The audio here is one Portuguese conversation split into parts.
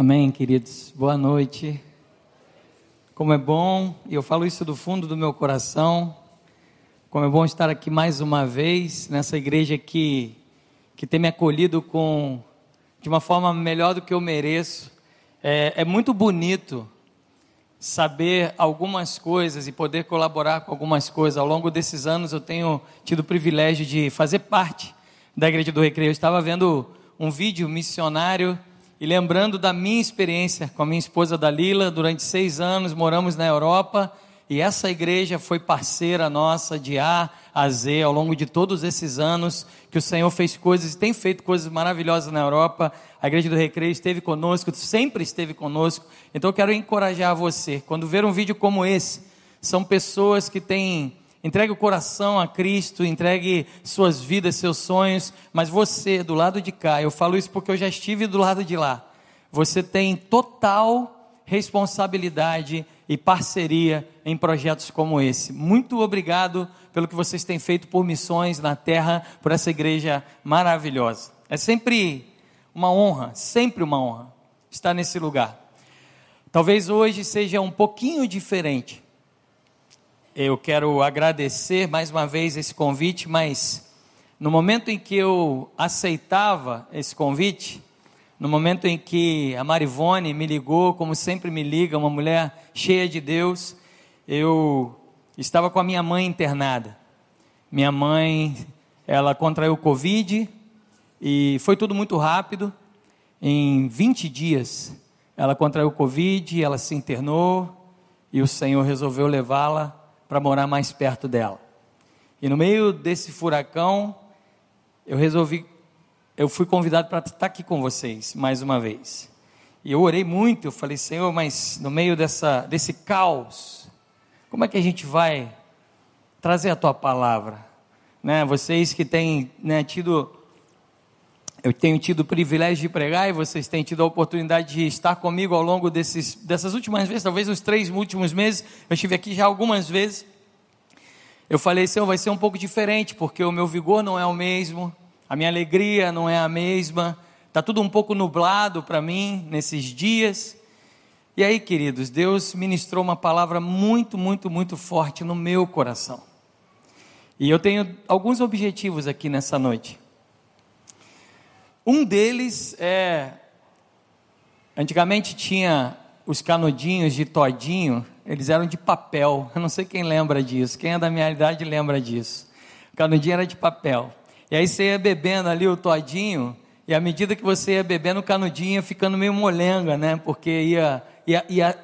Amém, queridos. Boa noite. Como é bom, e eu falo isso do fundo do meu coração, como é bom estar aqui mais uma vez nessa igreja que, que tem me acolhido com, de uma forma melhor do que eu mereço. É, é muito bonito saber algumas coisas e poder colaborar com algumas coisas. Ao longo desses anos eu tenho tido o privilégio de fazer parte da Igreja do Recreio. Eu estava vendo um vídeo missionário e lembrando da minha experiência com a minha esposa Dalila, durante seis anos moramos na Europa e essa igreja foi parceira nossa de A a Z ao longo de todos esses anos que o Senhor fez coisas e tem feito coisas maravilhosas na Europa. A igreja do Recreio esteve conosco, sempre esteve conosco. Então eu quero encorajar você. Quando ver um vídeo como esse, são pessoas que têm entregue o coração a Cristo, entregue suas vidas, seus sonhos, mas você do lado de cá, eu falo isso porque eu já estive do lado de lá. Você tem total responsabilidade e parceria em projetos como esse. Muito obrigado pelo que vocês têm feito por missões na terra, por essa igreja maravilhosa. É sempre uma honra, sempre uma honra estar nesse lugar. Talvez hoje seja um pouquinho diferente. Eu quero agradecer mais uma vez esse convite, mas no momento em que eu aceitava esse convite, no momento em que a Marivone me ligou, como sempre me liga, uma mulher cheia de Deus, eu estava com a minha mãe internada. Minha mãe, ela contraiu Covid e foi tudo muito rápido. Em 20 dias, ela contraiu Covid, ela se internou e o Senhor resolveu levá-la para morar mais perto dela. E no meio desse furacão, eu resolvi eu fui convidado para estar aqui com vocês mais uma vez. E eu orei muito, eu falei, Senhor, mas no meio dessa, desse caos, como é que a gente vai trazer a tua palavra? Né, vocês que têm né, tido, eu tenho tido o privilégio de pregar e vocês têm tido a oportunidade de estar comigo ao longo desses, dessas últimas vezes, talvez os três últimos meses, eu estive aqui já algumas vezes. Eu falei, Senhor, vai ser um pouco diferente, porque o meu vigor não é o mesmo, a minha alegria não é a mesma, está tudo um pouco nublado para mim nesses dias. E aí, queridos, Deus ministrou uma palavra muito, muito, muito forte no meu coração. E eu tenho alguns objetivos aqui nessa noite. Um deles é. Antigamente tinha os canudinhos de todinho, eles eram de papel. Eu não sei quem lembra disso. Quem é da minha idade lembra disso. O canudinho era de papel. E aí você ia bebendo ali o todinho, e à medida que você ia bebendo o canudinho, ia ficando meio molenga, né? Porque ia, ia, ia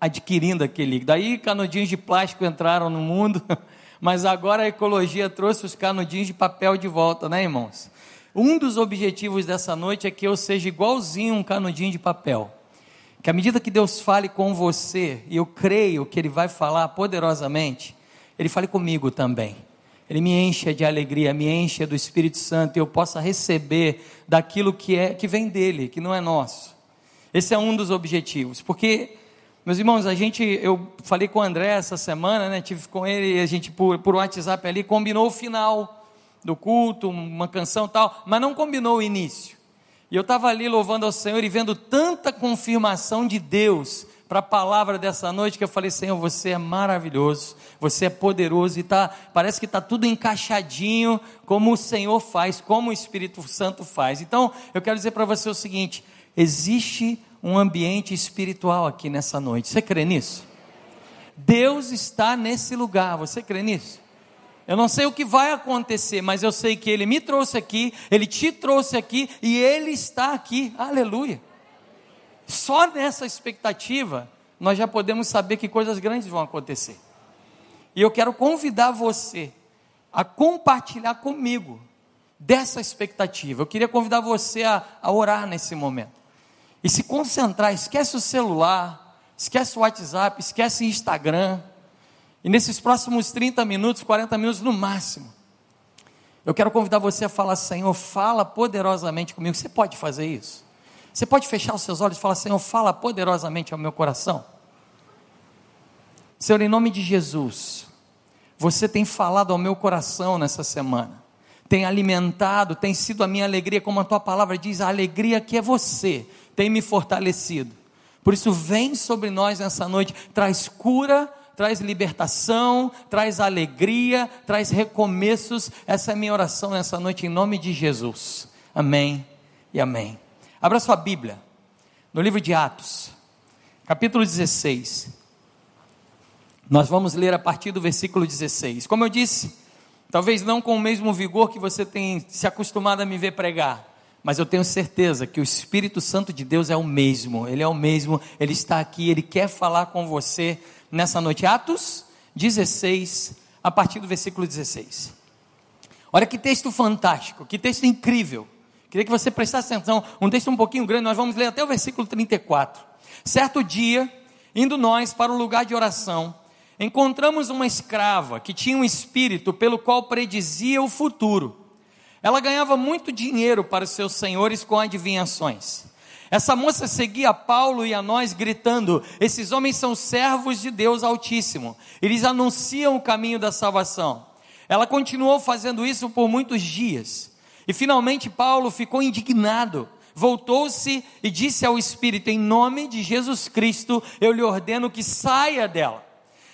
adquirindo aquele. Daí canudinhos de plástico entraram no mundo, mas agora a ecologia trouxe os canudinhos de papel de volta, né, irmãos? Um dos objetivos dessa noite é que eu seja igualzinho um canudinho de papel. Que à medida que Deus fale com você, e eu creio que Ele vai falar poderosamente, Ele fale comigo também. Ele me enche de alegria, me enche do Espírito Santo e eu possa receber daquilo que é que vem dele, que não é nosso. Esse é um dos objetivos, porque meus irmãos, a gente, eu falei com o André essa semana, né? Tive com ele, a gente por, por WhatsApp ali combinou o final do culto, uma canção tal, mas não combinou o início. E eu estava ali louvando ao Senhor e vendo tanta confirmação de Deus para a palavra dessa noite que eu falei, Senhor, você é maravilhoso, você é poderoso e tá, parece que está tudo encaixadinho como o Senhor faz, como o Espírito Santo faz. Então, eu quero dizer para você o seguinte: existe um ambiente espiritual aqui nessa noite. Você crê nisso? Deus está nesse lugar. Você crê nisso? Eu não sei o que vai acontecer, mas eu sei que Ele me trouxe aqui, Ele te trouxe aqui e Ele está aqui. Aleluia. Só nessa expectativa, nós já podemos saber que coisas grandes vão acontecer. E eu quero convidar você a compartilhar comigo dessa expectativa. Eu queria convidar você a, a orar nesse momento. E se concentrar, esquece o celular, esquece o WhatsApp, esquece o Instagram. E nesses próximos 30 minutos, 40 minutos no máximo, eu quero convidar você a falar: Senhor, fala poderosamente comigo. Você pode fazer isso? Você pode fechar os seus olhos e falar: Senhor, fala poderosamente ao meu coração. Senhor, em nome de Jesus, você tem falado ao meu coração nessa semana, tem alimentado, tem sido a minha alegria, como a tua palavra diz, a alegria que é você, tem me fortalecido. Por isso, vem sobre nós nessa noite, traz cura, traz libertação, traz alegria, traz recomeços. Essa é a minha oração nessa noite, em nome de Jesus. Amém e amém. Abra sua Bíblia, no livro de Atos, capítulo 16. Nós vamos ler a partir do versículo 16. Como eu disse, talvez não com o mesmo vigor que você tem se acostumado a me ver pregar, mas eu tenho certeza que o Espírito Santo de Deus é o mesmo, ele é o mesmo, ele está aqui, ele quer falar com você nessa noite. Atos 16, a partir do versículo 16. Olha que texto fantástico, que texto incrível. Queria que você prestasse atenção, um texto um pouquinho grande, nós vamos ler até o versículo 34. Certo dia, indo nós para o lugar de oração, encontramos uma escrava que tinha um espírito pelo qual predizia o futuro. Ela ganhava muito dinheiro para os seus senhores com adivinhações. Essa moça seguia Paulo e a nós gritando: Esses homens são servos de Deus Altíssimo, eles anunciam o caminho da salvação. Ela continuou fazendo isso por muitos dias. E finalmente Paulo ficou indignado, voltou-se e disse ao Espírito: Em nome de Jesus Cristo, eu lhe ordeno que saia dela.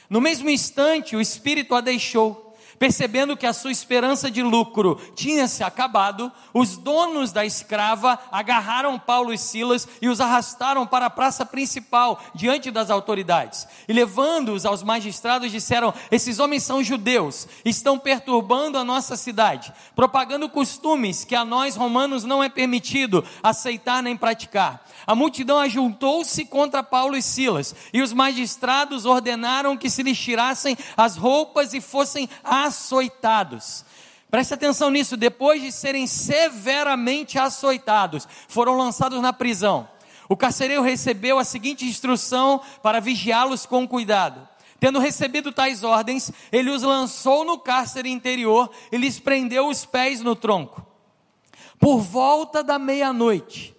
No mesmo instante, o Espírito a deixou Percebendo que a sua esperança de lucro tinha se acabado, os donos da escrava agarraram Paulo e Silas e os arrastaram para a praça principal, diante das autoridades. E levando-os aos magistrados, disseram: Esses homens são judeus, estão perturbando a nossa cidade, propagando costumes que a nós romanos não é permitido aceitar nem praticar. A multidão ajuntou-se contra Paulo e Silas, e os magistrados ordenaram que se lhes tirassem as roupas e fossem açoitados. Preste atenção nisso, depois de serem severamente açoitados, foram lançados na prisão. O carcereiro recebeu a seguinte instrução para vigiá-los com cuidado. Tendo recebido tais ordens, ele os lançou no cárcere interior e lhes prendeu os pés no tronco. Por volta da meia-noite,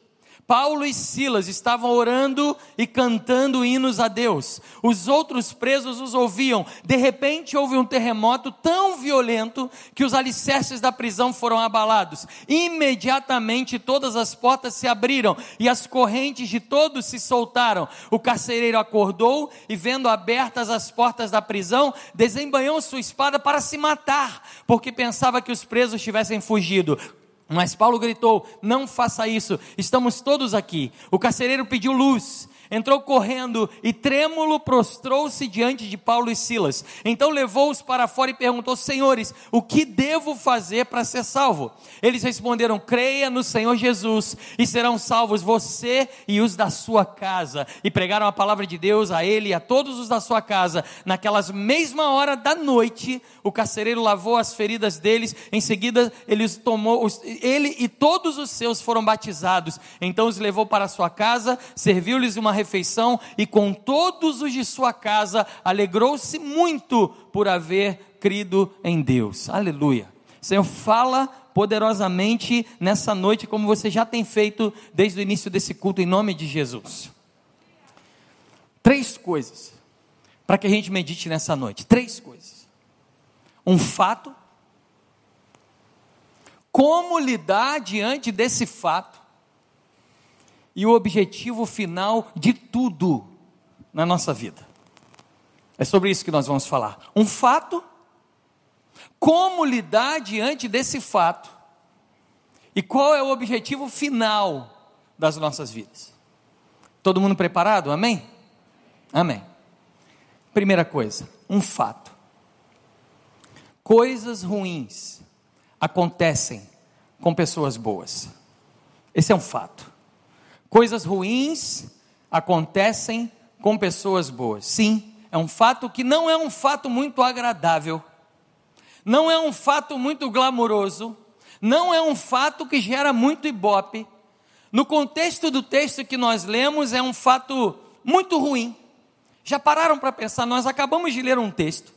Paulo e Silas estavam orando e cantando hinos a Deus. Os outros presos os ouviam. De repente houve um terremoto tão violento que os alicerces da prisão foram abalados. Imediatamente todas as portas se abriram e as correntes de todos se soltaram. O carcereiro acordou e, vendo abertas as portas da prisão, desembanhou sua espada para se matar, porque pensava que os presos tivessem fugido. Mas Paulo gritou: Não faça isso, estamos todos aqui. O carcereiro pediu luz, entrou correndo e trêmulo prostrou-se diante de Paulo e Silas. Então levou-os para fora e perguntou: Senhores, o que devo fazer para ser salvo? Eles responderam: Creia no Senhor Jesus e serão salvos você e os da sua casa. E pregaram a palavra de Deus a ele e a todos os da sua casa. Naquelas mesma hora da noite, o carcereiro lavou as feridas deles. Em seguida, ele os tomou, ele e todos os seus foram batizados. Então os levou para sua casa, serviu-lhes uma refeição e com todos os de sua casa alegrou-se muito por haver crido em Deus. Aleluia. Senhor, fala poderosamente nessa noite, como você já tem feito desde o início desse culto, em nome de Jesus. Três coisas para que a gente medite nessa noite. Três coisas. Um fato. Como lidar diante desse fato e o objetivo final de tudo na nossa vida. É sobre isso que nós vamos falar. Um fato, como lidar diante desse fato e qual é o objetivo final das nossas vidas. Todo mundo preparado? Amém? Amém. Primeira coisa, um fato. Coisas ruins acontecem com pessoas boas. Esse é um fato. Coisas ruins acontecem com pessoas boas. Sim, é um fato que não é um fato muito agradável, não é um fato muito glamouroso, não é um fato que gera muito ibope. No contexto do texto que nós lemos, é um fato muito ruim. Já pararam para pensar? Nós acabamos de ler um texto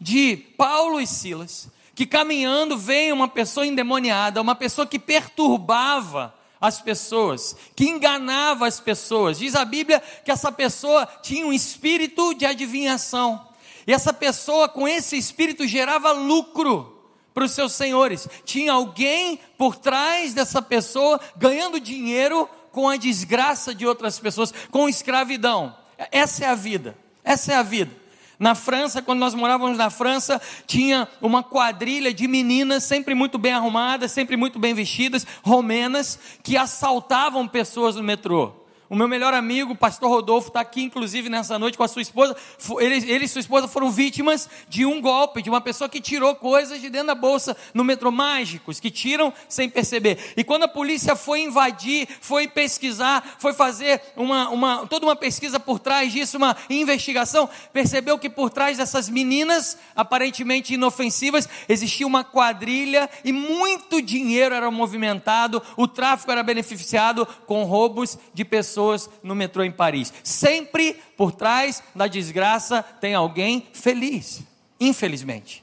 de Paulo e Silas, que caminhando vem uma pessoa endemoniada, uma pessoa que perturbava as pessoas, que enganava as pessoas. Diz a Bíblia que essa pessoa tinha um espírito de adivinhação. E essa pessoa, com esse espírito, gerava lucro para os seus senhores. Tinha alguém por trás dessa pessoa ganhando dinheiro com a desgraça de outras pessoas, com escravidão. Essa é a vida. Essa é a vida. Na França, quando nós morávamos na França, tinha uma quadrilha de meninas, sempre muito bem arrumadas, sempre muito bem vestidas, romenas, que assaltavam pessoas no metrô. O meu melhor amigo, o pastor Rodolfo, está aqui, inclusive, nessa noite com a sua esposa. Ele, ele e sua esposa foram vítimas de um golpe, de uma pessoa que tirou coisas de dentro da bolsa no metrô, mágicos, que tiram sem perceber. E quando a polícia foi invadir, foi pesquisar, foi fazer uma, uma, toda uma pesquisa por trás disso, uma investigação, percebeu que por trás dessas meninas, aparentemente inofensivas, existia uma quadrilha e muito dinheiro era movimentado, o tráfico era beneficiado com roubos de pessoas pessoas no metrô em Paris. Sempre por trás da desgraça tem alguém feliz, infelizmente.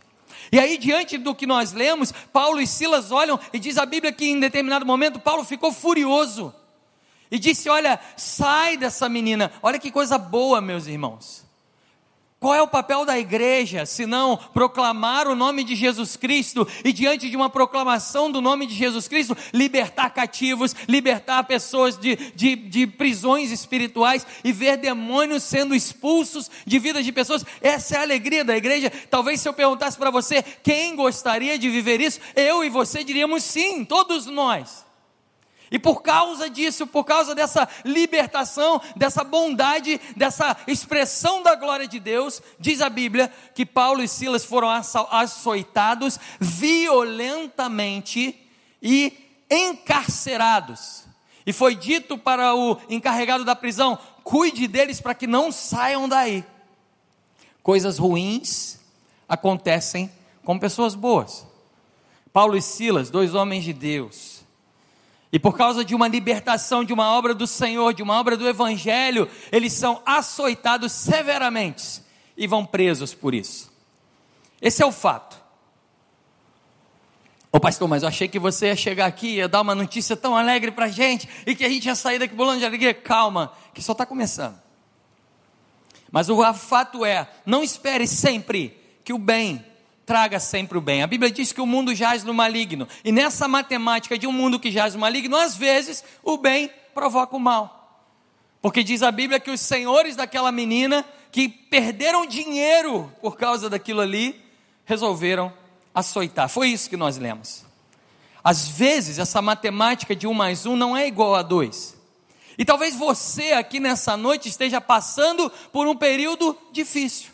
E aí, diante do que nós lemos, Paulo e Silas olham e diz a Bíblia que em determinado momento Paulo ficou furioso e disse: Olha, sai dessa menina. Olha que coisa boa, meus irmãos. Qual é o papel da igreja, se não proclamar o nome de Jesus Cristo e, diante de uma proclamação do nome de Jesus Cristo, libertar cativos, libertar pessoas de, de, de prisões espirituais e ver demônios sendo expulsos de vidas de pessoas? Essa é a alegria da igreja. Talvez se eu perguntasse para você quem gostaria de viver isso, eu e você diríamos sim, todos nós. E por causa disso, por causa dessa libertação, dessa bondade, dessa expressão da glória de Deus, diz a Bíblia que Paulo e Silas foram açoitados violentamente e encarcerados. E foi dito para o encarregado da prisão: cuide deles para que não saiam daí. Coisas ruins acontecem com pessoas boas. Paulo e Silas, dois homens de Deus, e por causa de uma libertação, de uma obra do Senhor, de uma obra do Evangelho, eles são açoitados severamente e vão presos por isso. Esse é o fato. Ô pastor, mas eu achei que você ia chegar aqui e ia dar uma notícia tão alegre para a gente e que a gente ia sair daqui bolando de alegria. Calma, que só está começando. Mas o fato é, não espere sempre que o bem traga sempre o bem. A Bíblia diz que o mundo jaz no maligno. E nessa matemática de um mundo que jaz no maligno, às vezes o bem provoca o mal. Porque diz a Bíblia que os senhores daquela menina que perderam dinheiro por causa daquilo ali, resolveram açoitar. Foi isso que nós lemos. Às vezes essa matemática de um mais um não é igual a dois. E talvez você aqui nessa noite esteja passando por um período difícil.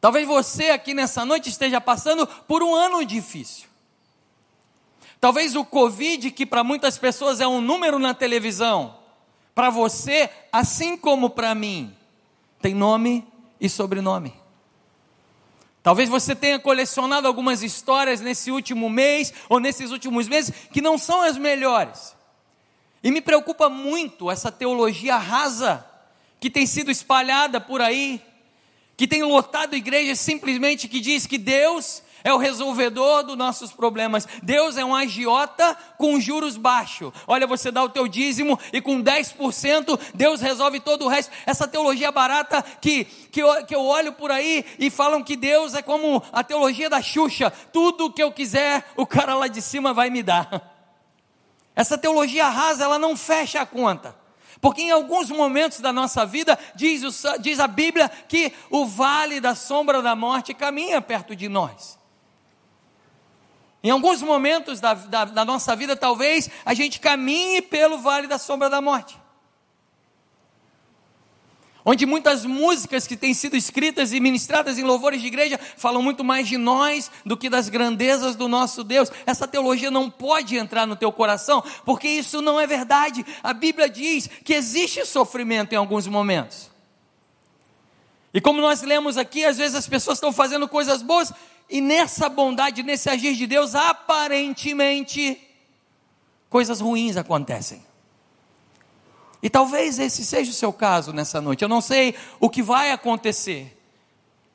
Talvez você aqui nessa noite esteja passando por um ano difícil. Talvez o Covid, que para muitas pessoas é um número na televisão, para você, assim como para mim, tem nome e sobrenome. Talvez você tenha colecionado algumas histórias nesse último mês ou nesses últimos meses que não são as melhores. E me preocupa muito essa teologia rasa que tem sido espalhada por aí, que tem lotado igrejas simplesmente que diz que Deus é o resolvedor dos nossos problemas. Deus é um agiota com juros baixos. Olha, você dá o teu dízimo e com 10% Deus resolve todo o resto. Essa teologia barata que, que, eu, que eu olho por aí e falam que Deus é como a teologia da Xuxa: tudo que eu quiser, o cara lá de cima vai me dar. Essa teologia rasa, ela não fecha a conta. Porque em alguns momentos da nossa vida, diz, o, diz a Bíblia que o vale da sombra da morte caminha perto de nós. Em alguns momentos da, da, da nossa vida, talvez a gente caminhe pelo vale da sombra da morte onde muitas músicas que têm sido escritas e ministradas em louvores de igreja falam muito mais de nós do que das grandezas do nosso Deus. Essa teologia não pode entrar no teu coração, porque isso não é verdade. A Bíblia diz que existe sofrimento em alguns momentos. E como nós lemos aqui, às vezes as pessoas estão fazendo coisas boas e nessa bondade, nesse agir de Deus, aparentemente coisas ruins acontecem. E talvez esse seja o seu caso nessa noite. Eu não sei o que vai acontecer,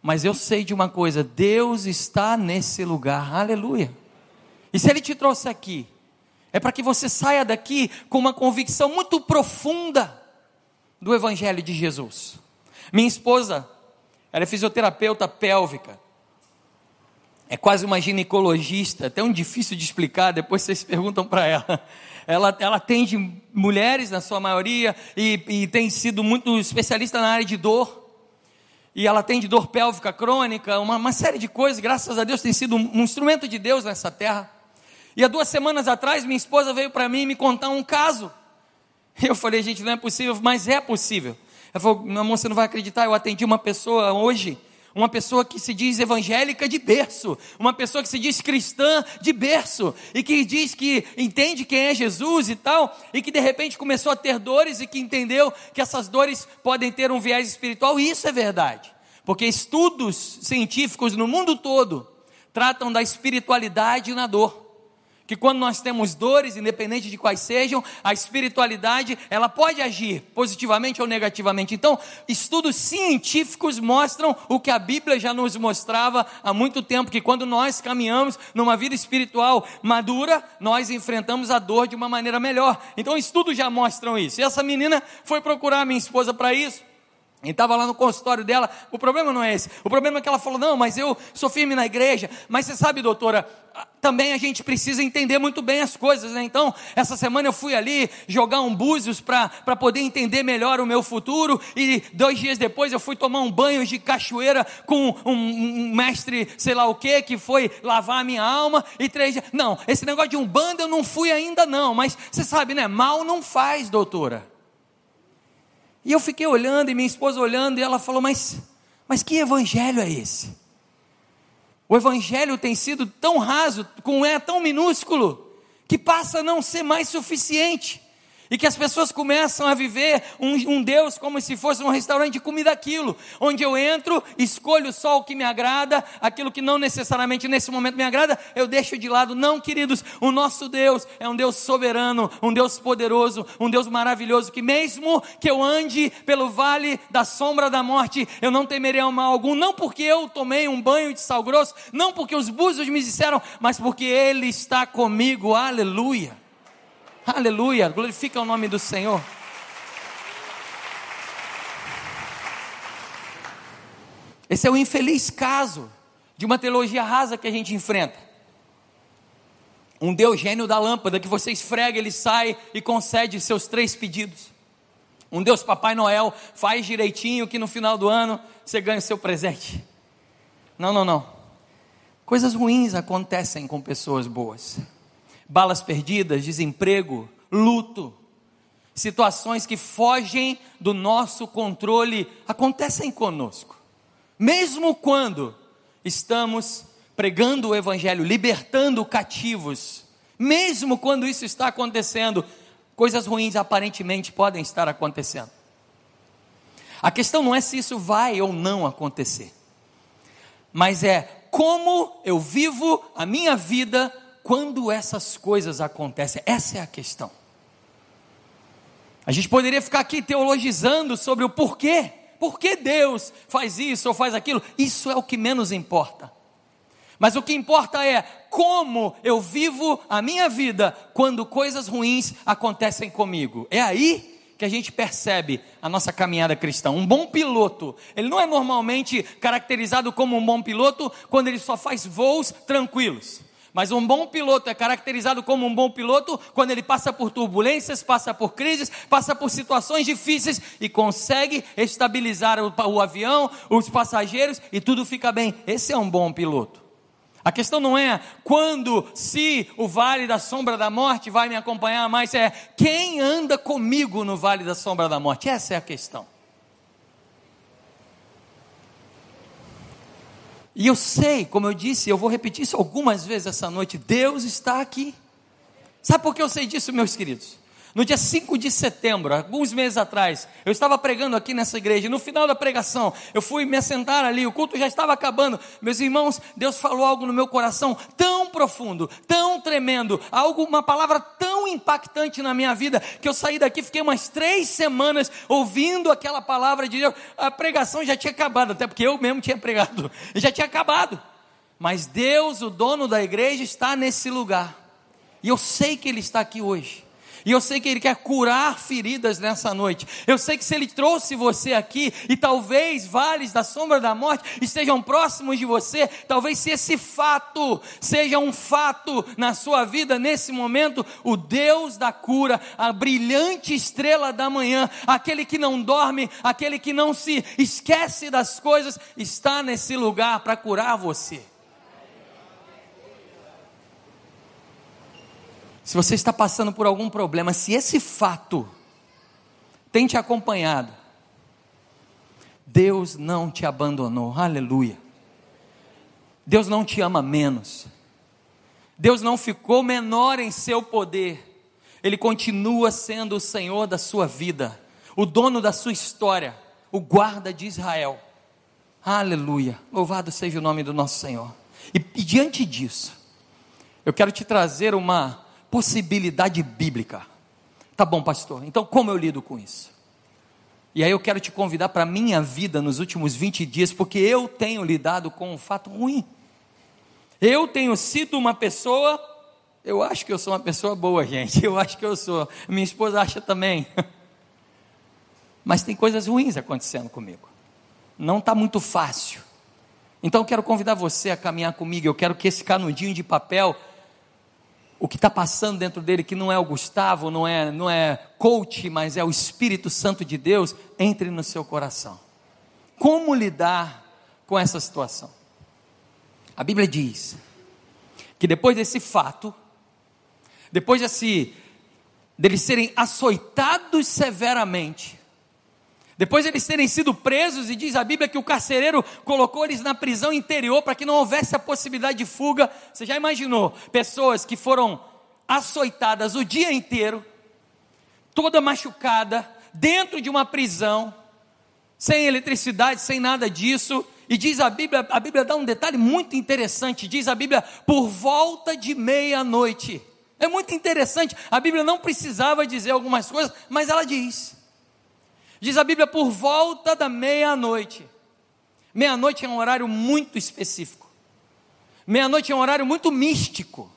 mas eu sei de uma coisa: Deus está nesse lugar, aleluia. E se Ele te trouxe aqui, é para que você saia daqui com uma convicção muito profunda do Evangelho de Jesus. Minha esposa, ela é fisioterapeuta pélvica. é quase uma ginecologista, até um difícil de explicar, depois vocês perguntam para ela. Ela, ela atende mulheres, na sua maioria, e, e tem sido muito especialista na área de dor. E ela atende dor pélvica crônica, uma, uma série de coisas, graças a Deus, tem sido um, um instrumento de Deus nessa terra. E há duas semanas atrás, minha esposa veio para mim me contar um caso. Eu falei, gente, não é possível, mas é possível. Ela falou, meu amor, você não vai acreditar, eu atendi uma pessoa hoje uma pessoa que se diz evangélica de berço, uma pessoa que se diz cristã de berço, e que diz que entende quem é Jesus e tal, e que de repente começou a ter dores e que entendeu que essas dores podem ter um viés espiritual, e isso é verdade, porque estudos científicos no mundo todo tratam da espiritualidade na dor que quando nós temos dores, independente de quais sejam, a espiritualidade, ela pode agir positivamente ou negativamente. Então, estudos científicos mostram o que a Bíblia já nos mostrava há muito tempo, que quando nós caminhamos numa vida espiritual madura, nós enfrentamos a dor de uma maneira melhor. Então, estudos já mostram isso. E essa menina foi procurar minha esposa para isso. E estava lá no consultório dela, o problema não é esse. O problema é que ela falou: não, mas eu sou firme na igreja. Mas você sabe, doutora, também a gente precisa entender muito bem as coisas, né? Então, essa semana eu fui ali jogar um búzios para poder entender melhor o meu futuro. E dois dias depois eu fui tomar um banho de cachoeira com um, um mestre, sei lá o que, que foi lavar a minha alma. E três dias. Não, esse negócio de um bando eu não fui ainda, não. Mas você sabe, né? Mal não faz, doutora. E eu fiquei olhando, e minha esposa olhando, e ela falou: Mas, mas que evangelho é esse? O evangelho tem sido tão raso, com é tão minúsculo, que passa a não ser mais suficiente e que as pessoas começam a viver um, um, Deus como se fosse um restaurante de comida aquilo, onde eu entro, escolho só o que me agrada, aquilo que não necessariamente nesse momento me agrada, eu deixo de lado. Não, queridos, o nosso Deus é um Deus soberano, um Deus poderoso, um Deus maravilhoso, que mesmo que eu ande pelo vale da sombra da morte, eu não temerei mal algum, não porque eu tomei um banho de sal grosso, não porque os búzios me disseram, mas porque Ele está comigo, aleluia. Aleluia, glorifica o nome do Senhor. Esse é o infeliz caso de uma teologia rasa que a gente enfrenta. Um Deus gênio da lâmpada que você esfrega, ele sai e concede seus três pedidos. Um Deus Papai Noel faz direitinho que no final do ano você ganha o seu presente. Não, não, não. Coisas ruins acontecem com pessoas boas balas perdidas, desemprego, luto, situações que fogem do nosso controle acontecem conosco. Mesmo quando estamos pregando o Evangelho, libertando cativos, mesmo quando isso está acontecendo, coisas ruins aparentemente podem estar acontecendo. A questão não é se isso vai ou não acontecer, mas é como eu vivo a minha vida quando essas coisas acontecem? Essa é a questão. A gente poderia ficar aqui teologizando sobre o porquê. Por que Deus faz isso ou faz aquilo? Isso é o que menos importa. Mas o que importa é como eu vivo a minha vida quando coisas ruins acontecem comigo. É aí que a gente percebe a nossa caminhada cristã. Um bom piloto, ele não é normalmente caracterizado como um bom piloto quando ele só faz voos tranquilos. Mas um bom piloto é caracterizado como um bom piloto quando ele passa por turbulências, passa por crises, passa por situações difíceis e consegue estabilizar o, o avião, os passageiros e tudo fica bem. Esse é um bom piloto. A questão não é quando, se o vale da sombra da morte vai me acompanhar mais, é quem anda comigo no vale da sombra da morte. Essa é a questão. E eu sei, como eu disse, eu vou repetir isso algumas vezes essa noite: Deus está aqui. Sabe por que eu sei disso, meus queridos? No dia 5 de setembro, alguns meses atrás, eu estava pregando aqui nessa igreja. No final da pregação, eu fui me assentar ali, o culto já estava acabando. Meus irmãos, Deus falou algo no meu coração tão profundo, tão tremendo, algo, uma palavra tão impactante na minha vida, que eu saí daqui, fiquei umas três semanas ouvindo aquela palavra de Deus. A pregação já tinha acabado, até porque eu mesmo tinha pregado, já tinha acabado. Mas Deus, o dono da igreja, está nesse lugar. E eu sei que Ele está aqui hoje. E eu sei que Ele quer curar feridas nessa noite. Eu sei que se Ele trouxe você aqui, e talvez vales da sombra da morte estejam próximos de você, talvez se esse fato seja um fato na sua vida nesse momento, o Deus da cura, a brilhante estrela da manhã, aquele que não dorme, aquele que não se esquece das coisas, está nesse lugar para curar você. Se você está passando por algum problema, se esse fato tem te acompanhado, Deus não te abandonou, aleluia. Deus não te ama menos, Deus não ficou menor em seu poder, Ele continua sendo o Senhor da sua vida, o dono da sua história, o guarda de Israel, aleluia. Louvado seja o nome do nosso Senhor. E, e diante disso, eu quero te trazer uma possibilidade bíblica. Tá bom, pastor. Então, como eu lido com isso? E aí eu quero te convidar para a minha vida nos últimos 20 dias, porque eu tenho lidado com um fato ruim. Eu tenho sido uma pessoa, eu acho que eu sou uma pessoa boa, gente. Eu acho que eu sou. Minha esposa acha também. Mas tem coisas ruins acontecendo comigo. Não está muito fácil. Então eu quero convidar você a caminhar comigo. Eu quero que esse canudinho de papel o que está passando dentro dele, que não é o Gustavo, não é, não é coach, mas é o Espírito Santo de Deus, entre no seu coração. Como lidar com essa situação? A Bíblia diz que depois desse fato, depois desse, deles serem açoitados severamente, depois de eles terem sido presos, e diz a Bíblia que o carcereiro colocou eles na prisão interior para que não houvesse a possibilidade de fuga. Você já imaginou pessoas que foram açoitadas o dia inteiro, toda machucada, dentro de uma prisão, sem eletricidade, sem nada disso, e diz a Bíblia, a Bíblia dá um detalhe muito interessante, diz a Bíblia, por volta de meia-noite. É muito interessante, a Bíblia não precisava dizer algumas coisas, mas ela diz. Diz a Bíblia por volta da meia-noite. Meia-noite é um horário muito específico. Meia-noite é um horário muito místico.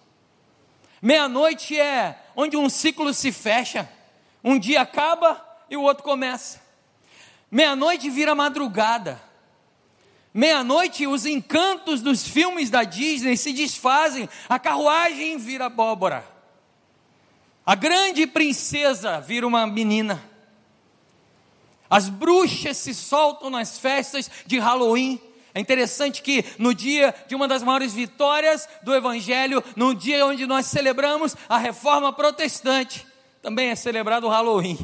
Meia-noite é onde um ciclo se fecha. Um dia acaba e o outro começa. Meia-noite vira madrugada. Meia-noite, os encantos dos filmes da Disney se desfazem, a carruagem vira abóbora. A grande princesa vira uma menina. As bruxas se soltam nas festas de Halloween. É interessante que no dia de uma das maiores vitórias do Evangelho, no dia onde nós celebramos a reforma protestante, também é celebrado o Halloween.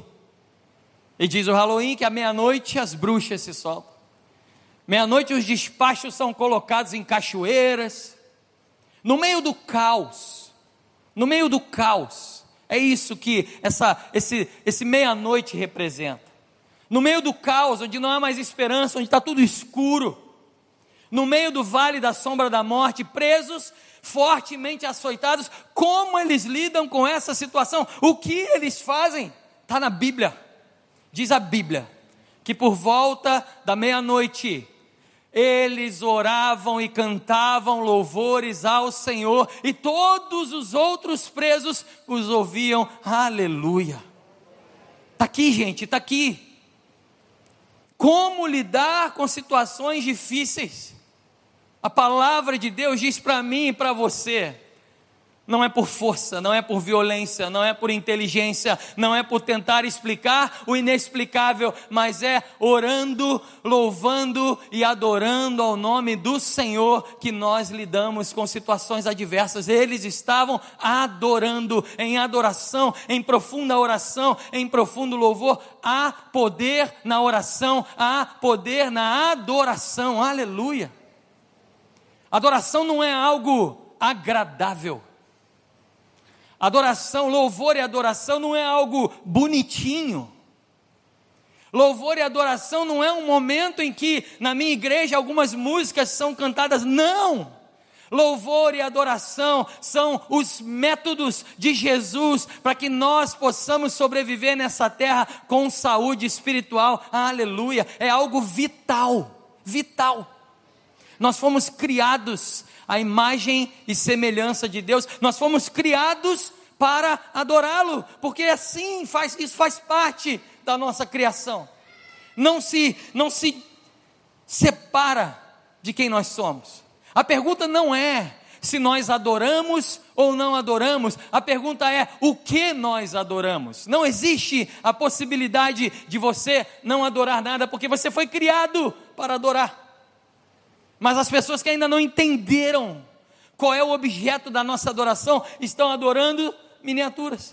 E diz o Halloween que à meia-noite as bruxas se soltam. Meia-noite os despachos são colocados em cachoeiras. No meio do caos, no meio do caos, é isso que essa, esse, esse meia-noite representa no meio do caos, onde não há mais esperança, onde está tudo escuro, no meio do vale da sombra da morte, presos, fortemente açoitados, como eles lidam com essa situação? O que eles fazem? Está na Bíblia. Diz a Bíblia que por volta da meia-noite, eles oravam e cantavam louvores ao Senhor, e todos os outros presos os ouviam, aleluia. Está aqui, gente, está aqui. Como lidar com situações difíceis? A palavra de Deus diz para mim e para você: não é por força, não é por violência, não é por inteligência, não é por tentar explicar o inexplicável, mas é orando, louvando e adorando ao nome do Senhor que nós lidamos com situações adversas. Eles estavam adorando, em adoração, em profunda oração, em profundo louvor. Há poder na oração, há poder na adoração. Aleluia. Adoração não é algo agradável. Adoração, louvor e adoração não é algo bonitinho. Louvor e adoração não é um momento em que na minha igreja algumas músicas são cantadas, não. Louvor e adoração são os métodos de Jesus para que nós possamos sobreviver nessa terra com saúde espiritual. Aleluia! É algo vital, vital. Nós fomos criados à imagem e semelhança de Deus. Nós fomos criados para adorá-lo, porque assim faz, isso faz parte da nossa criação. Não se, não se separa de quem nós somos. A pergunta não é se nós adoramos ou não adoramos, a pergunta é o que nós adoramos. Não existe a possibilidade de você não adorar nada, porque você foi criado para adorar. Mas as pessoas que ainda não entenderam qual é o objeto da nossa adoração estão adorando miniaturas.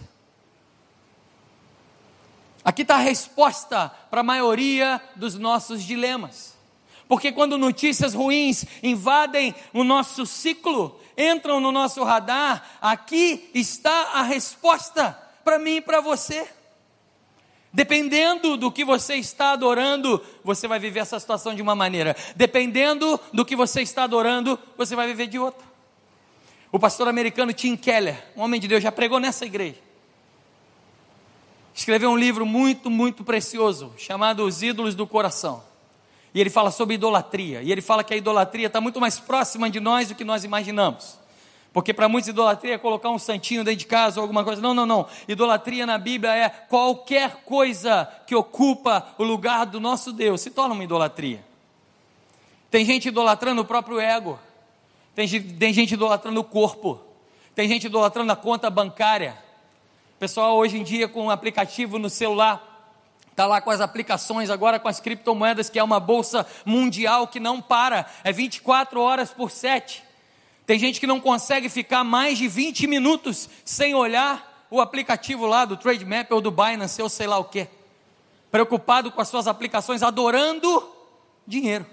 Aqui está a resposta para a maioria dos nossos dilemas. Porque quando notícias ruins invadem o nosso ciclo, entram no nosso radar, aqui está a resposta para mim e para você. Dependendo do que você está adorando, você vai viver essa situação de uma maneira. Dependendo do que você está adorando, você vai viver de outra. O pastor americano Tim Keller, um homem de Deus, já pregou nessa igreja. Escreveu um livro muito, muito precioso, chamado Os Ídolos do Coração. E ele fala sobre idolatria. E ele fala que a idolatria está muito mais próxima de nós do que nós imaginamos. Porque para muitos idolatria é colocar um santinho dentro de casa ou alguma coisa. Não, não, não. Idolatria na Bíblia é qualquer coisa que ocupa o lugar do nosso Deus. Se torna uma idolatria. Tem gente idolatrando o próprio ego. Tem, tem gente idolatrando o corpo. Tem gente idolatrando a conta bancária. Pessoal, hoje em dia, com um aplicativo no celular, Está lá com as aplicações, agora com as criptomoedas, que é uma bolsa mundial que não para, é 24 horas por 7. Tem gente que não consegue ficar mais de 20 minutos sem olhar o aplicativo lá do Trademap ou do Binance ou sei lá o que. Preocupado com as suas aplicações, adorando dinheiro.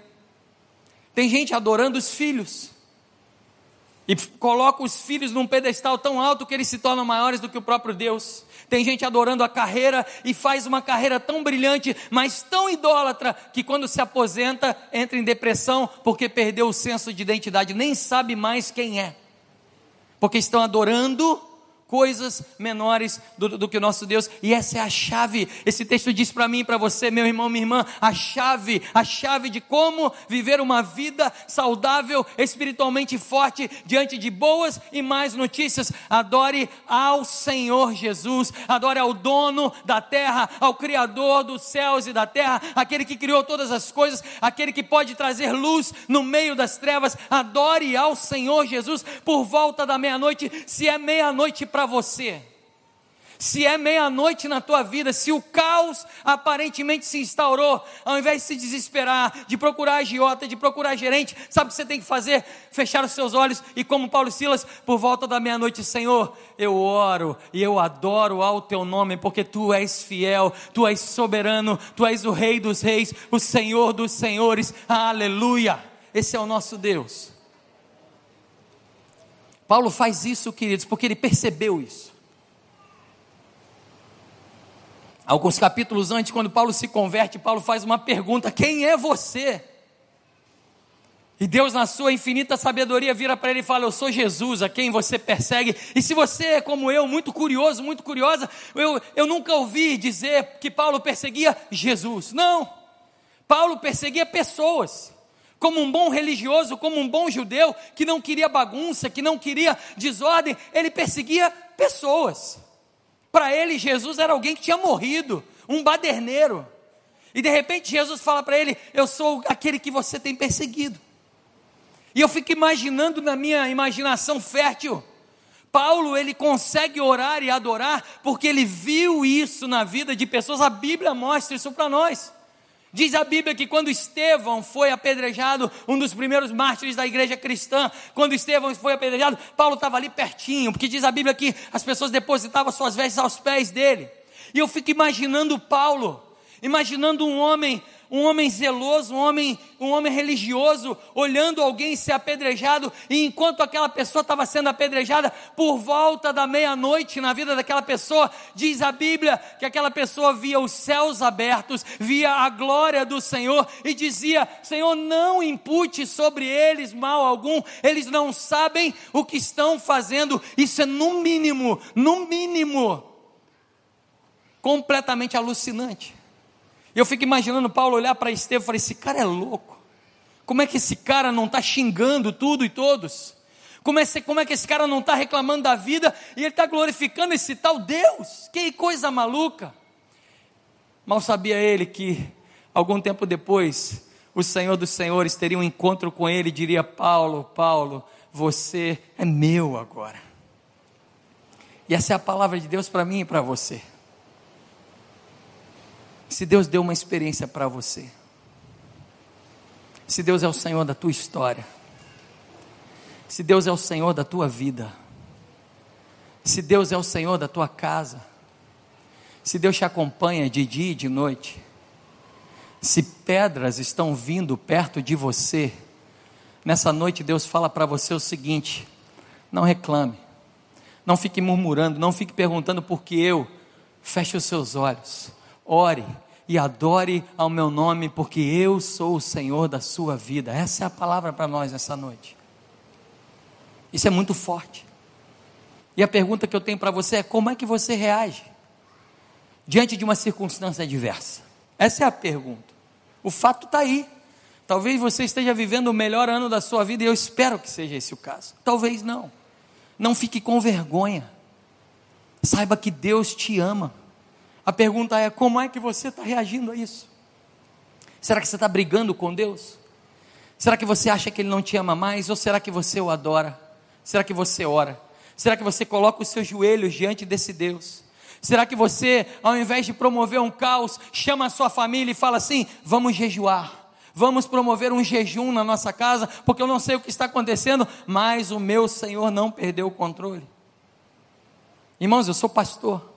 Tem gente adorando os filhos. E coloca os filhos num pedestal tão alto que eles se tornam maiores do que o próprio Deus. Tem gente adorando a carreira e faz uma carreira tão brilhante, mas tão idólatra, que quando se aposenta entra em depressão porque perdeu o senso de identidade, nem sabe mais quem é. Porque estão adorando coisas menores do, do, que o nosso Deus, e essa é a chave. Esse texto diz para mim e para você, meu irmão, minha irmã, a chave, a chave de como viver uma vida saudável, espiritualmente forte, diante de boas e mais notícias. Adore ao Senhor Jesus, adore ao dono da terra, ao Criador dos céus e da terra, aquele que criou todas as coisas, aquele que pode trazer luz no meio das trevas. Adore ao Senhor Jesus por volta da meia-noite, se é meia-noite para você. Se é meia-noite na tua vida, se o caos aparentemente se instaurou, ao invés de se desesperar, de procurar agiota, de procurar gerente, sabe o que você tem que fazer? Fechar os seus olhos e, como Paulo Silas, por volta da meia-noite, Senhor, eu oro e eu adoro ao teu nome, porque tu és fiel, tu és soberano, tu és o Rei dos Reis, o Senhor dos Senhores, aleluia. Esse é o nosso Deus. Paulo faz isso, queridos, porque ele percebeu isso. Alguns capítulos antes, quando Paulo se converte, Paulo faz uma pergunta: Quem é você? E Deus, na sua infinita sabedoria, vira para ele e fala: Eu sou Jesus, a quem você persegue. E se você é como eu, muito curioso, muito curiosa, eu, eu nunca ouvi dizer que Paulo perseguia Jesus. Não. Paulo perseguia pessoas como um bom religioso, como um bom judeu, que não queria bagunça, que não queria desordem, ele perseguia pessoas. Para ele, Jesus era alguém que tinha morrido, um baderneiro. E de repente Jesus fala para ele: Eu sou aquele que você tem perseguido. E eu fico imaginando na minha imaginação fértil. Paulo, ele consegue orar e adorar porque ele viu isso na vida de pessoas. A Bíblia mostra isso para nós. Diz a Bíblia que quando Estevão foi apedrejado, um dos primeiros mártires da igreja cristã, quando Estevão foi apedrejado, Paulo estava ali pertinho, porque diz a Bíblia que as pessoas depositavam suas vestes aos pés dele. E eu fico imaginando Paulo, imaginando um homem um homem zeloso, um homem, um homem religioso, olhando alguém ser apedrejado, e enquanto aquela pessoa estava sendo apedrejada, por volta da meia-noite na vida daquela pessoa, diz a Bíblia que aquela pessoa via os céus abertos, via a glória do Senhor e dizia: Senhor, não impute sobre eles mal algum, eles não sabem o que estão fazendo, isso é no mínimo, no mínimo, completamente alucinante. Eu fico imaginando Paulo olhar para Estevão e falar: esse cara é louco. Como é que esse cara não está xingando tudo e todos? Como é, como é que esse cara não está reclamando da vida e ele está glorificando esse tal Deus? Que coisa maluca! Mal sabia ele que, algum tempo depois, o Senhor dos Senhores teria um encontro com ele e diria: Paulo, Paulo, você é meu agora. E essa é a palavra de Deus para mim e para você. Se Deus deu uma experiência para você, se Deus é o Senhor da tua história, se Deus é o Senhor da tua vida, se Deus é o Senhor da tua casa, se Deus te acompanha de dia e de noite, se pedras estão vindo perto de você, nessa noite Deus fala para você o seguinte: não reclame, não fique murmurando, não fique perguntando por que eu, feche os seus olhos, ore e adore ao meu nome, porque eu sou o Senhor da sua vida. Essa é a palavra para nós nessa noite. Isso é muito forte. E a pergunta que eu tenho para você é: como é que você reage diante de uma circunstância adversa? Essa é a pergunta. O fato está aí. Talvez você esteja vivendo o melhor ano da sua vida e eu espero que seja esse o caso. Talvez não. Não fique com vergonha. Saiba que Deus te ama. A pergunta é: como é que você está reagindo a isso? Será que você está brigando com Deus? Será que você acha que Ele não te ama mais? Ou será que você o adora? Será que você ora? Será que você coloca os seus joelhos diante desse Deus? Será que você, ao invés de promover um caos, chama a sua família e fala assim: vamos jejuar? Vamos promover um jejum na nossa casa, porque eu não sei o que está acontecendo, mas o meu Senhor não perdeu o controle. Irmãos, eu sou pastor.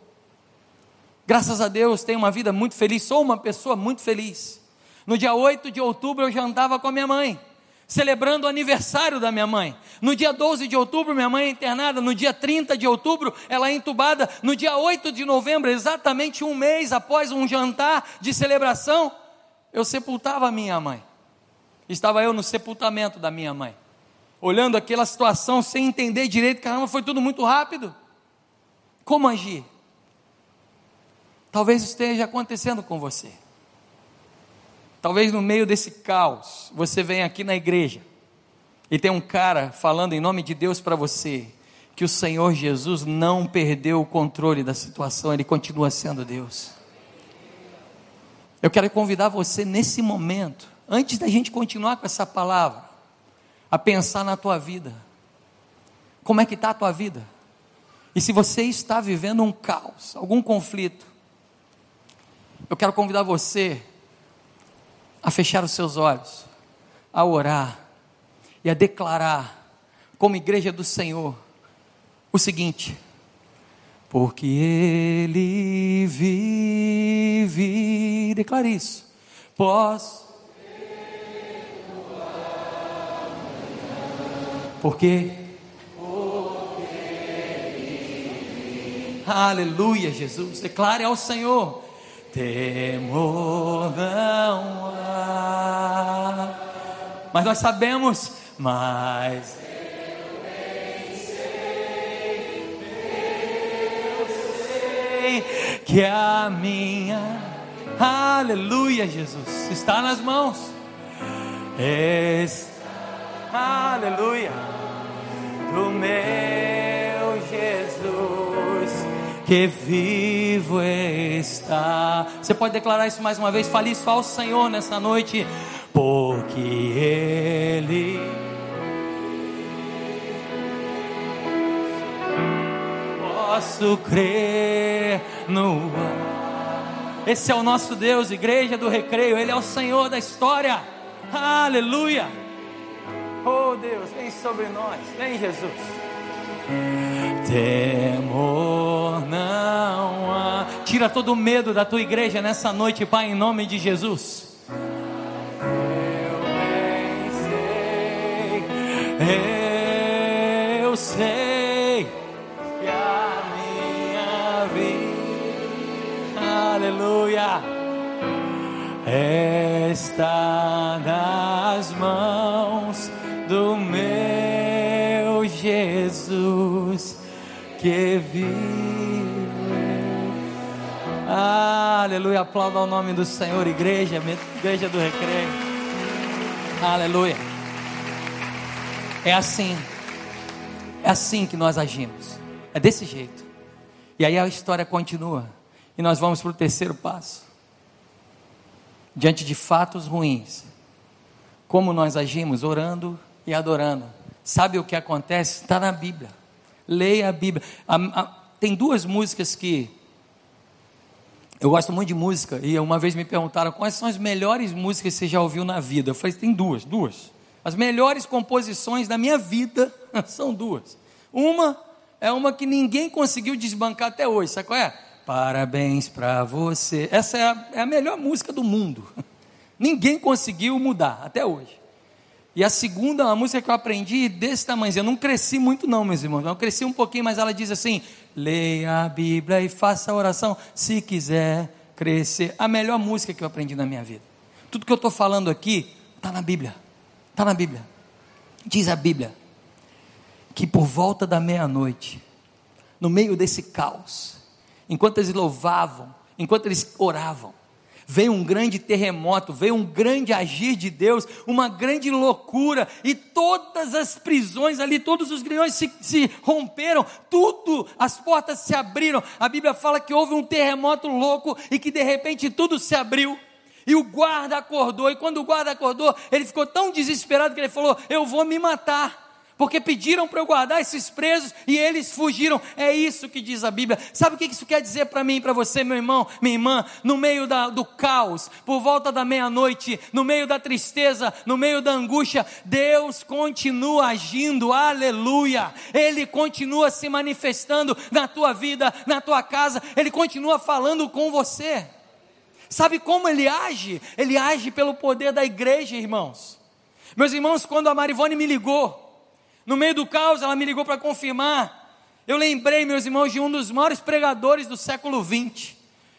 Graças a Deus, tenho uma vida muito feliz, sou uma pessoa muito feliz. No dia 8 de outubro eu jantava com a minha mãe, celebrando o aniversário da minha mãe. No dia 12 de outubro, minha mãe é internada. No dia 30 de outubro, ela é entubada. No dia 8 de novembro, exatamente um mês após um jantar de celebração, eu sepultava a minha mãe. Estava eu no sepultamento da minha mãe, olhando aquela situação sem entender direito, caramba, foi tudo muito rápido. Como agir? Talvez esteja acontecendo com você. Talvez no meio desse caos, você venha aqui na igreja e tem um cara falando em nome de Deus para você que o Senhor Jesus não perdeu o controle da situação, ele continua sendo Deus. Eu quero convidar você nesse momento, antes da gente continuar com essa palavra, a pensar na tua vida. Como é que está a tua vida? E se você está vivendo um caos, algum conflito, eu quero convidar você a fechar os seus olhos, a orar e a declarar, como igreja do Senhor, o seguinte: porque Ele vive, declare isso, posso. Porque Aleluia, Jesus. Declare ao Senhor: temor não há. Mas nós sabemos, mas eu sei, eu sei que a minha, aleluia, Jesus, está nas mãos. Está, aleluia, do meu que vivo está. Você pode declarar isso mais uma vez? Fale isso ao Senhor nessa noite, porque Ele. Posso crer no Esse é o nosso Deus, igreja do recreio, Ele é o Senhor da história. Aleluia. Oh Deus, vem sobre nós, vem Jesus. Temor não há. Tira todo o medo da tua igreja nessa noite, Pai, em nome de Jesus. Eu sei, eu sei que a minha vida, aleluia, está nas que vive. Aleluia, aplauda o nome do Senhor, igreja, igreja do recreio. Aleluia. É assim. É assim que nós agimos. É desse jeito. E aí a história continua. E nós vamos para o terceiro passo. Diante de fatos ruins, como nós agimos? Orando e adorando. Sabe o que acontece? Está na Bíblia. Leia a Bíblia. A, a, tem duas músicas que eu gosto muito de música e uma vez me perguntaram quais são as melhores músicas que você já ouviu na vida. Eu falei, tem duas, duas. As melhores composições da minha vida são duas. Uma é uma que ninguém conseguiu desbancar até hoje, sabe qual é? Parabéns para você. Essa é a, é a melhor música do mundo. Ninguém conseguiu mudar até hoje. E a segunda uma música que eu aprendi desse tamanho. Eu não cresci muito, não, meus irmãos. Eu cresci um pouquinho, mas ela diz assim: leia a Bíblia e faça a oração se quiser crescer. A melhor música que eu aprendi na minha vida. Tudo que eu estou falando aqui está na Bíblia. Está na Bíblia. Diz a Bíblia que por volta da meia-noite, no meio desse caos, enquanto eles louvavam, enquanto eles oravam, veio um grande terremoto, veio um grande agir de Deus, uma grande loucura, e todas as prisões ali, todos os grilhões se, se, romperam, tudo, as portas se abriram. A Bíblia fala que houve um terremoto louco e que de repente tudo se abriu. E o guarda acordou, e quando o guarda acordou, ele ficou tão desesperado que ele falou: Eu vou me matar porque pediram para eu guardar esses presos e eles fugiram. É isso que diz a Bíblia. Sabe o que isso quer dizer para mim para você, meu irmão, minha irmã? No meio da, do caos, por volta da meia-noite, no meio da tristeza, no meio da angústia, Deus continua agindo, aleluia. Ele continua se manifestando na tua vida, na tua casa, ele continua falando com você. Sabe como ele age? Ele age pelo poder da igreja, irmãos. Meus irmãos, quando a Marivone me ligou, no meio do caos, ela me ligou para confirmar. Eu lembrei, meus irmãos, de um dos maiores pregadores do século XX,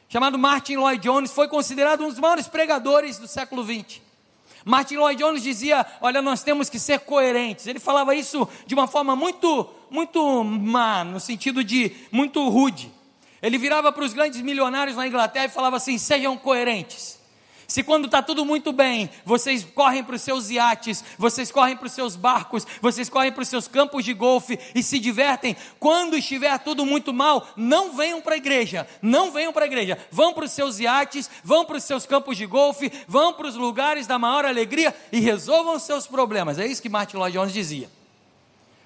chamado Martin Lloyd Jones, foi considerado um dos maiores pregadores do século XX. Martin Lloyd Jones dizia: Olha, nós temos que ser coerentes. Ele falava isso de uma forma muito, muito má, no sentido de muito rude. Ele virava para os grandes milionários na Inglaterra e falava assim: Sejam coerentes. Se quando está tudo muito bem, vocês correm para os seus iates, vocês correm para os seus barcos, vocês correm para os seus campos de golfe e se divertem, quando estiver tudo muito mal, não venham para a igreja, não venham para a igreja, vão para os seus iates, vão para os seus campos de golfe, vão para os lugares da maior alegria e resolvam os seus problemas. É isso que Martin Lloyd Jones dizia.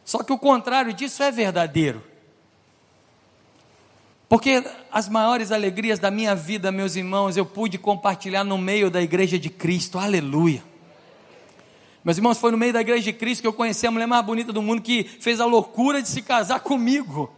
Só que o contrário disso é verdadeiro. Porque as maiores alegrias da minha vida, meus irmãos, eu pude compartilhar no meio da igreja de Cristo, aleluia. Meus irmãos, foi no meio da igreja de Cristo que eu conheci a mulher mais bonita do mundo que fez a loucura de se casar comigo.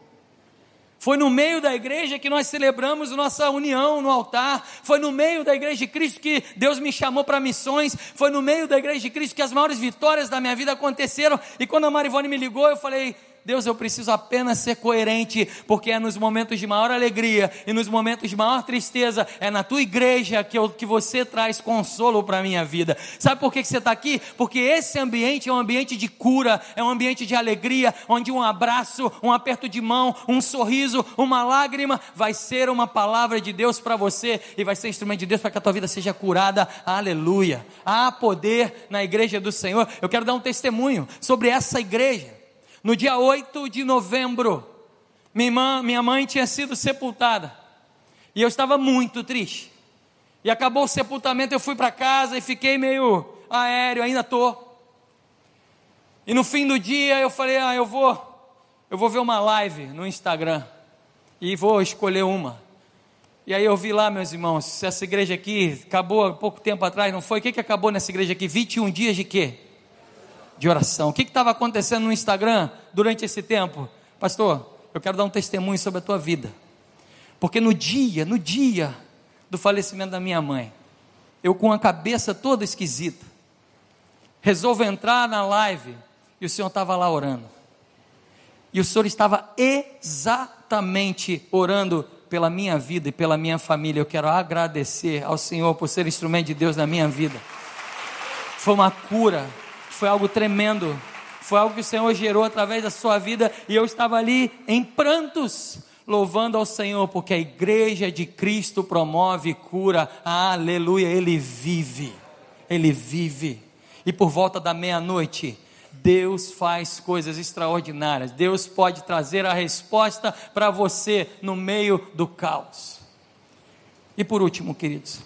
Foi no meio da igreja que nós celebramos nossa união no altar. Foi no meio da igreja de Cristo que Deus me chamou para missões. Foi no meio da igreja de Cristo que as maiores vitórias da minha vida aconteceram. E quando a Marivone me ligou, eu falei: Deus, eu preciso apenas ser coerente, porque é nos momentos de maior alegria e nos momentos de maior tristeza, é na tua igreja que, eu, que você traz consolo para a minha vida. Sabe por que, que você está aqui? Porque esse ambiente é um ambiente de cura, é um ambiente de alegria, onde um abraço, um aperto de mão, um sorriso, uma lágrima vai ser uma palavra de Deus para você e vai ser instrumento de Deus para que a tua vida seja curada. Aleluia. Há poder na igreja do Senhor. Eu quero dar um testemunho sobre essa igreja. No dia 8 de novembro, minha, irmã, minha mãe tinha sido sepultada. E eu estava muito triste. E acabou o sepultamento, eu fui para casa e fiquei meio aéreo, ainda estou. E no fim do dia eu falei, ah, eu vou, eu vou ver uma live no Instagram. E vou escolher uma. E aí eu vi lá, meus irmãos, essa igreja aqui acabou há pouco tempo atrás, não foi? O que, que acabou nessa igreja aqui? 21 dias de quê? De oração. O que estava acontecendo no Instagram durante esse tempo? Pastor, eu quero dar um testemunho sobre a tua vida. Porque no dia, no dia do falecimento da minha mãe, eu com a cabeça toda esquisita, resolvo entrar na live e o Senhor estava lá orando. E o Senhor estava exatamente orando pela minha vida e pela minha família. Eu quero agradecer ao Senhor por ser instrumento de Deus na minha vida. Foi uma cura foi algo tremendo. Foi algo que o Senhor gerou através da sua vida e eu estava ali em prantos, louvando ao Senhor, porque a igreja de Cristo promove cura. Aleluia, ele vive. Ele vive. E por volta da meia-noite, Deus faz coisas extraordinárias. Deus pode trazer a resposta para você no meio do caos. E por último, queridos,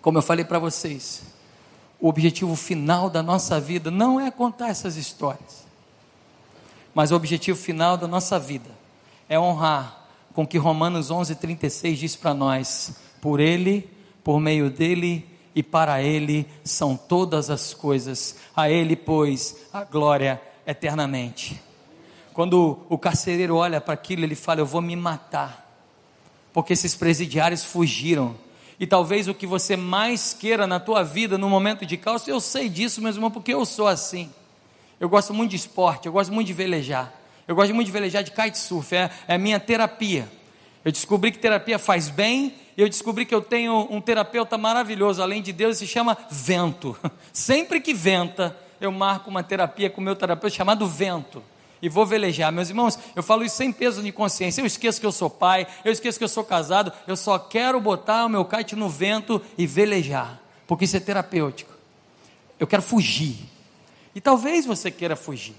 como eu falei para vocês, o objetivo final da nossa vida não é contar essas histórias, mas o objetivo final da nossa vida é honrar com que Romanos 11:36 diz para nós: por ele, por meio dele e para ele são todas as coisas. A ele, pois, a glória eternamente. Quando o carcereiro olha para aquilo, ele fala: Eu vou me matar, porque esses presidiários fugiram. E talvez o que você mais queira na tua vida no momento de caos, eu sei disso, meu irmão, porque eu sou assim. Eu gosto muito de esporte, eu gosto muito de velejar. Eu gosto muito de velejar de kitesurf, é, é a minha terapia. Eu descobri que terapia faz bem e eu descobri que eu tenho um terapeuta maravilhoso, além de Deus, se chama Vento. Sempre que venta, eu marco uma terapia com o meu terapeuta chamado Vento. E vou velejar. Meus irmãos, eu falo isso sem peso de consciência. Eu esqueço que eu sou pai, eu esqueço que eu sou casado. Eu só quero botar o meu kite no vento e velejar, porque isso é terapêutico. Eu quero fugir. E talvez você queira fugir.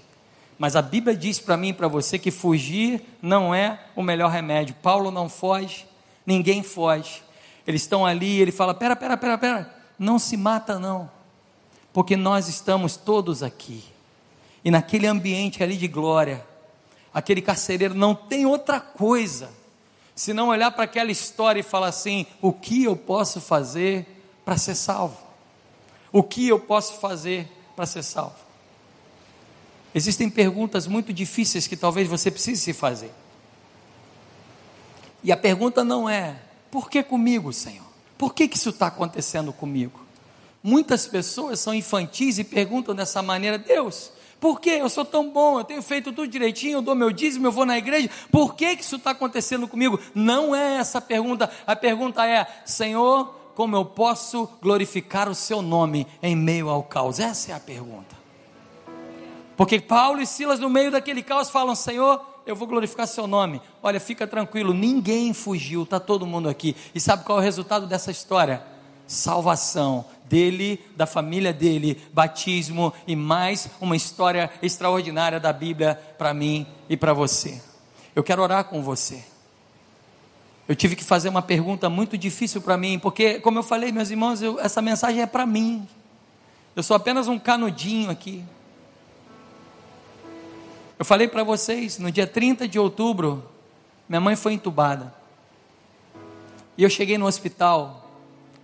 Mas a Bíblia diz para mim e para você que fugir não é o melhor remédio. Paulo não foge, ninguém foge. Eles estão ali, ele fala: pera, pera, pera, pera, não se mata não, porque nós estamos todos aqui. E naquele ambiente ali de glória, aquele carcereiro não tem outra coisa se não olhar para aquela história e falar assim: o que eu posso fazer para ser salvo? O que eu posso fazer para ser salvo? Existem perguntas muito difíceis que talvez você precise se fazer. E a pergunta não é: por que comigo, Senhor? Por que, que isso está acontecendo comigo? Muitas pessoas são infantis e perguntam dessa maneira: Deus, por que eu sou tão bom? Eu tenho feito tudo direitinho, eu dou meu dízimo, eu vou na igreja. Por que, que isso está acontecendo comigo? Não é essa a pergunta. A pergunta é: Senhor, como eu posso glorificar o seu nome em meio ao caos? Essa é a pergunta. Porque Paulo e Silas, no meio daquele caos, falam: Senhor, eu vou glorificar seu nome. Olha, fica tranquilo, ninguém fugiu, está todo mundo aqui. E sabe qual é o resultado dessa história? Salvação dele, da família dele, batismo e mais uma história extraordinária da Bíblia para mim e para você. Eu quero orar com você. Eu tive que fazer uma pergunta muito difícil para mim, porque, como eu falei, meus irmãos, eu, essa mensagem é para mim. Eu sou apenas um canudinho aqui. Eu falei para vocês, no dia 30 de outubro, minha mãe foi entubada. E eu cheguei no hospital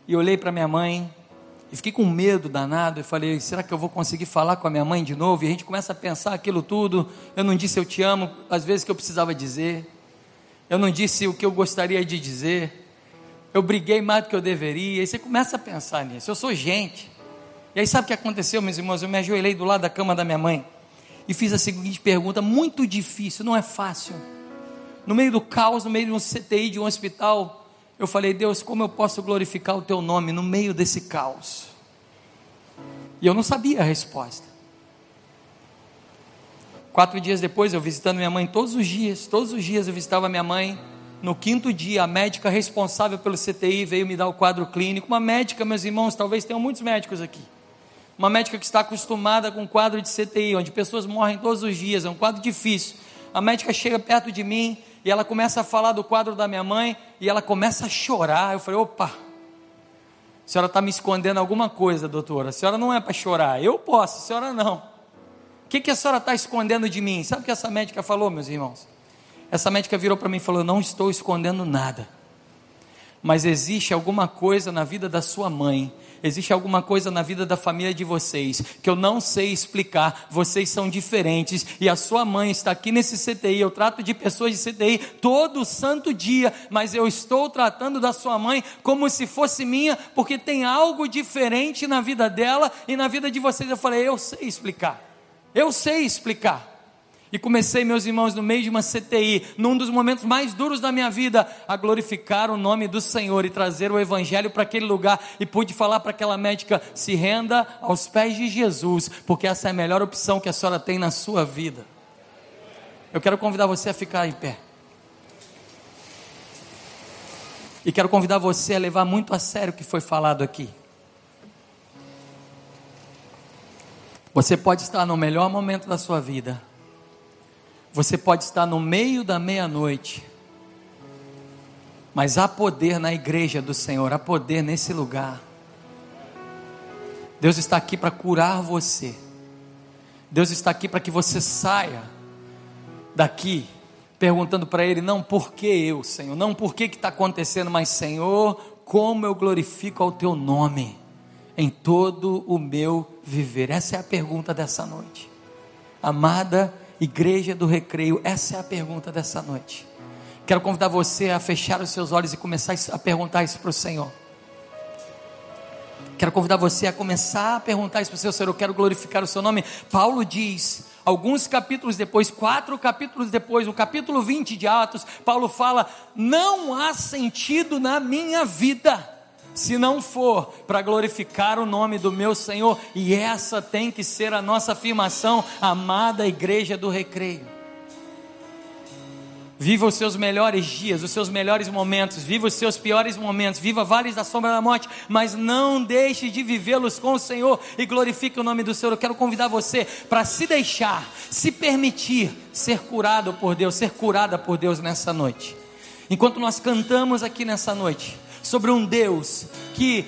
e olhei para minha mãe e fiquei com medo danado. E falei: será que eu vou conseguir falar com a minha mãe de novo? E a gente começa a pensar aquilo tudo. Eu não disse eu te amo, às vezes que eu precisava dizer. Eu não disse o que eu gostaria de dizer. Eu briguei mais do que eu deveria. E você começa a pensar nisso. Eu sou gente. E aí sabe o que aconteceu, meus irmãos? Eu me ajoelhei do lado da cama da minha mãe e fiz a seguinte pergunta, muito difícil, não é fácil. No meio do caos, no meio de um CTI de um hospital, eu falei: Deus, como eu posso glorificar o teu nome no meio desse caos? E eu não sabia a resposta. Quatro dias depois, eu visitando minha mãe todos os dias, todos os dias eu visitava minha mãe. No quinto dia, a médica responsável pelo CTI veio me dar o quadro clínico. Uma médica, meus irmãos, talvez tenham muitos médicos aqui uma médica que está acostumada com um quadro de CTI, onde pessoas morrem todos os dias, é um quadro difícil. A médica chega perto de mim e ela começa a falar do quadro da minha mãe e ela começa a chorar. Eu falei: opa, a senhora está me escondendo alguma coisa, doutora. A senhora não é para chorar. Eu posso, a senhora não. O que, que a senhora está escondendo de mim? Sabe o que essa médica falou, meus irmãos? Essa médica virou para mim e falou: Não estou escondendo nada mas existe alguma coisa na vida da sua mãe, existe alguma coisa na vida da família de vocês que eu não sei explicar. Vocês são diferentes e a sua mãe está aqui nesse CTI. Eu trato de pessoas de CTI todo santo dia, mas eu estou tratando da sua mãe como se fosse minha, porque tem algo diferente na vida dela e na vida de vocês. Eu falei, eu sei explicar, eu sei explicar. E comecei, meus irmãos, no meio de uma CTI, num dos momentos mais duros da minha vida, a glorificar o nome do Senhor e trazer o Evangelho para aquele lugar. E pude falar para aquela médica: se renda aos pés de Jesus, porque essa é a melhor opção que a senhora tem na sua vida. Eu quero convidar você a ficar em pé. E quero convidar você a levar muito a sério o que foi falado aqui. Você pode estar no melhor momento da sua vida. Você pode estar no meio da meia-noite. Mas há poder na igreja do Senhor, há poder nesse lugar. Deus está aqui para curar você. Deus está aqui para que você saia daqui perguntando para Ele, não por que eu, Senhor, não por que está acontecendo, mas Senhor, como eu glorifico ao Teu nome em todo o meu viver? Essa é a pergunta dessa noite. Amada Igreja do Recreio, essa é a pergunta dessa noite. Quero convidar você a fechar os seus olhos e começar a perguntar isso para o Senhor. Quero convidar você a começar a perguntar isso para o Senhor. Eu quero glorificar o seu nome. Paulo diz, alguns capítulos depois, quatro capítulos depois, no capítulo 20 de Atos, Paulo fala: Não há sentido na minha vida se não for para glorificar o nome do meu Senhor, e essa tem que ser a nossa afirmação, amada igreja do recreio. Viva os seus melhores dias, os seus melhores momentos, viva os seus piores momentos, viva vales da sombra da morte, mas não deixe de vivê-los com o Senhor e glorifique o nome do Senhor. Eu quero convidar você para se deixar, se permitir ser curado por Deus, ser curada por Deus nessa noite. Enquanto nós cantamos aqui nessa noite sobre um Deus que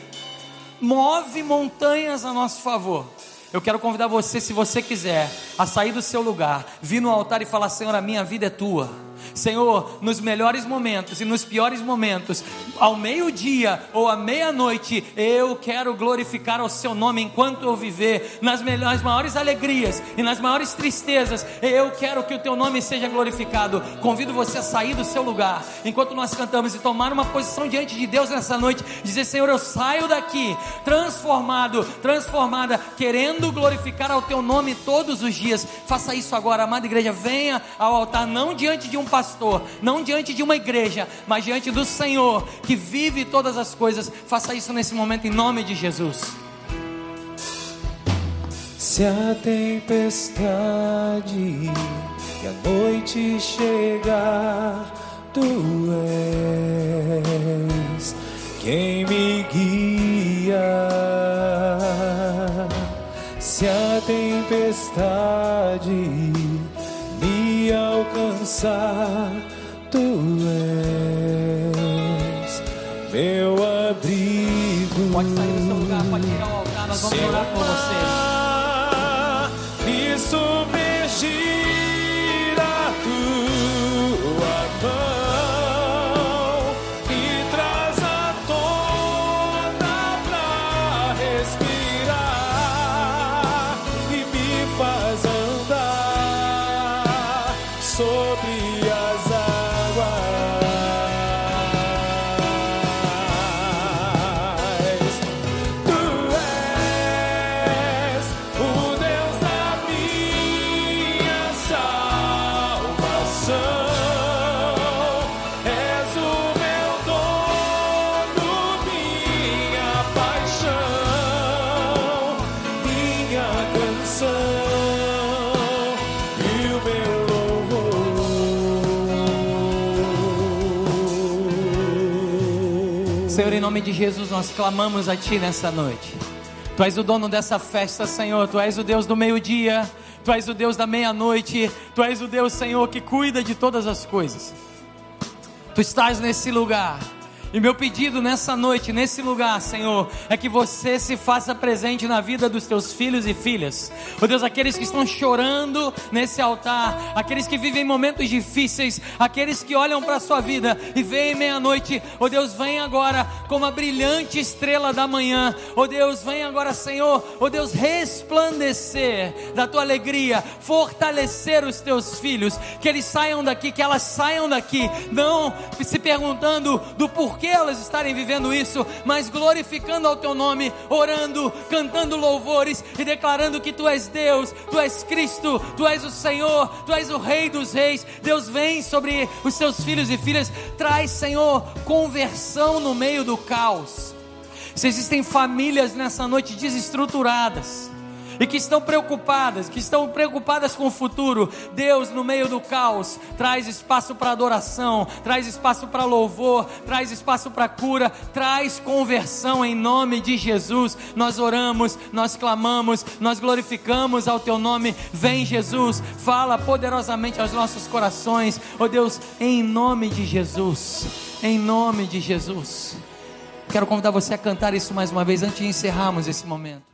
move montanhas a nosso favor. Eu quero convidar você, se você quiser, a sair do seu lugar, vir no altar e falar: Senhor, a minha vida é tua. Senhor, nos melhores momentos e nos piores momentos, ao meio-dia ou à meia-noite, eu quero glorificar o Seu nome enquanto eu viver, nas, melhores, maiores alegrias e nas maiores tristezas, eu quero que o Teu nome seja glorificado. Convido você a sair do seu lugar, enquanto nós cantamos, e tomar uma posição diante de Deus nessa noite, dizer: Senhor, eu saio daqui transformado, transformada, querendo glorificar ao Teu nome todos os dias. Faça isso agora, amada igreja, venha ao altar, não diante de um pastor, não diante de uma igreja, mas diante do Senhor que vive todas as coisas. Faça isso nesse momento em nome de Jesus. Se a tempestade e a noite chegar, tu és quem me guia. Se a tempestade me alcançar, tu és meu abrigo. Pode sair do seu lugar, pode ir ao altar, nós vamos orar por você. nome de Jesus nós clamamos a Ti nessa noite. Tu és o dono dessa festa, Senhor. Tu és o Deus do meio-dia. Tu és o Deus da meia-noite. Tu és o Deus, Senhor, que cuida de todas as coisas. Tu estás nesse lugar. E meu pedido nessa noite, nesse lugar, Senhor, é que você se faça presente na vida dos teus filhos e filhas. Oh Deus, aqueles que estão chorando nesse altar, aqueles que vivem momentos difíceis, aqueles que olham para a sua vida e veem meia-noite. Oh Deus, vem agora como a brilhante estrela da manhã. Oh Deus, vem agora, Senhor. Oh Deus, resplandecer da tua alegria, fortalecer os teus filhos, que eles saiam daqui, que elas saiam daqui, não se perguntando do porquê que elas estarem vivendo isso, mas glorificando ao teu nome, orando, cantando louvores e declarando que tu és Deus, tu és Cristo, tu és o Senhor, tu és o Rei dos Reis. Deus vem sobre os seus filhos e filhas, traz, Senhor, conversão no meio do caos. Se existem famílias nessa noite desestruturadas, e que estão preocupadas, que estão preocupadas com o futuro. Deus, no meio do caos, traz espaço para adoração, traz espaço para louvor, traz espaço para cura, traz conversão em nome de Jesus. Nós oramos, nós clamamos, nós glorificamos ao teu nome. Vem, Jesus, fala poderosamente aos nossos corações. Oh Deus, em nome de Jesus. Em nome de Jesus. Quero convidar você a cantar isso mais uma vez antes de encerrarmos esse momento.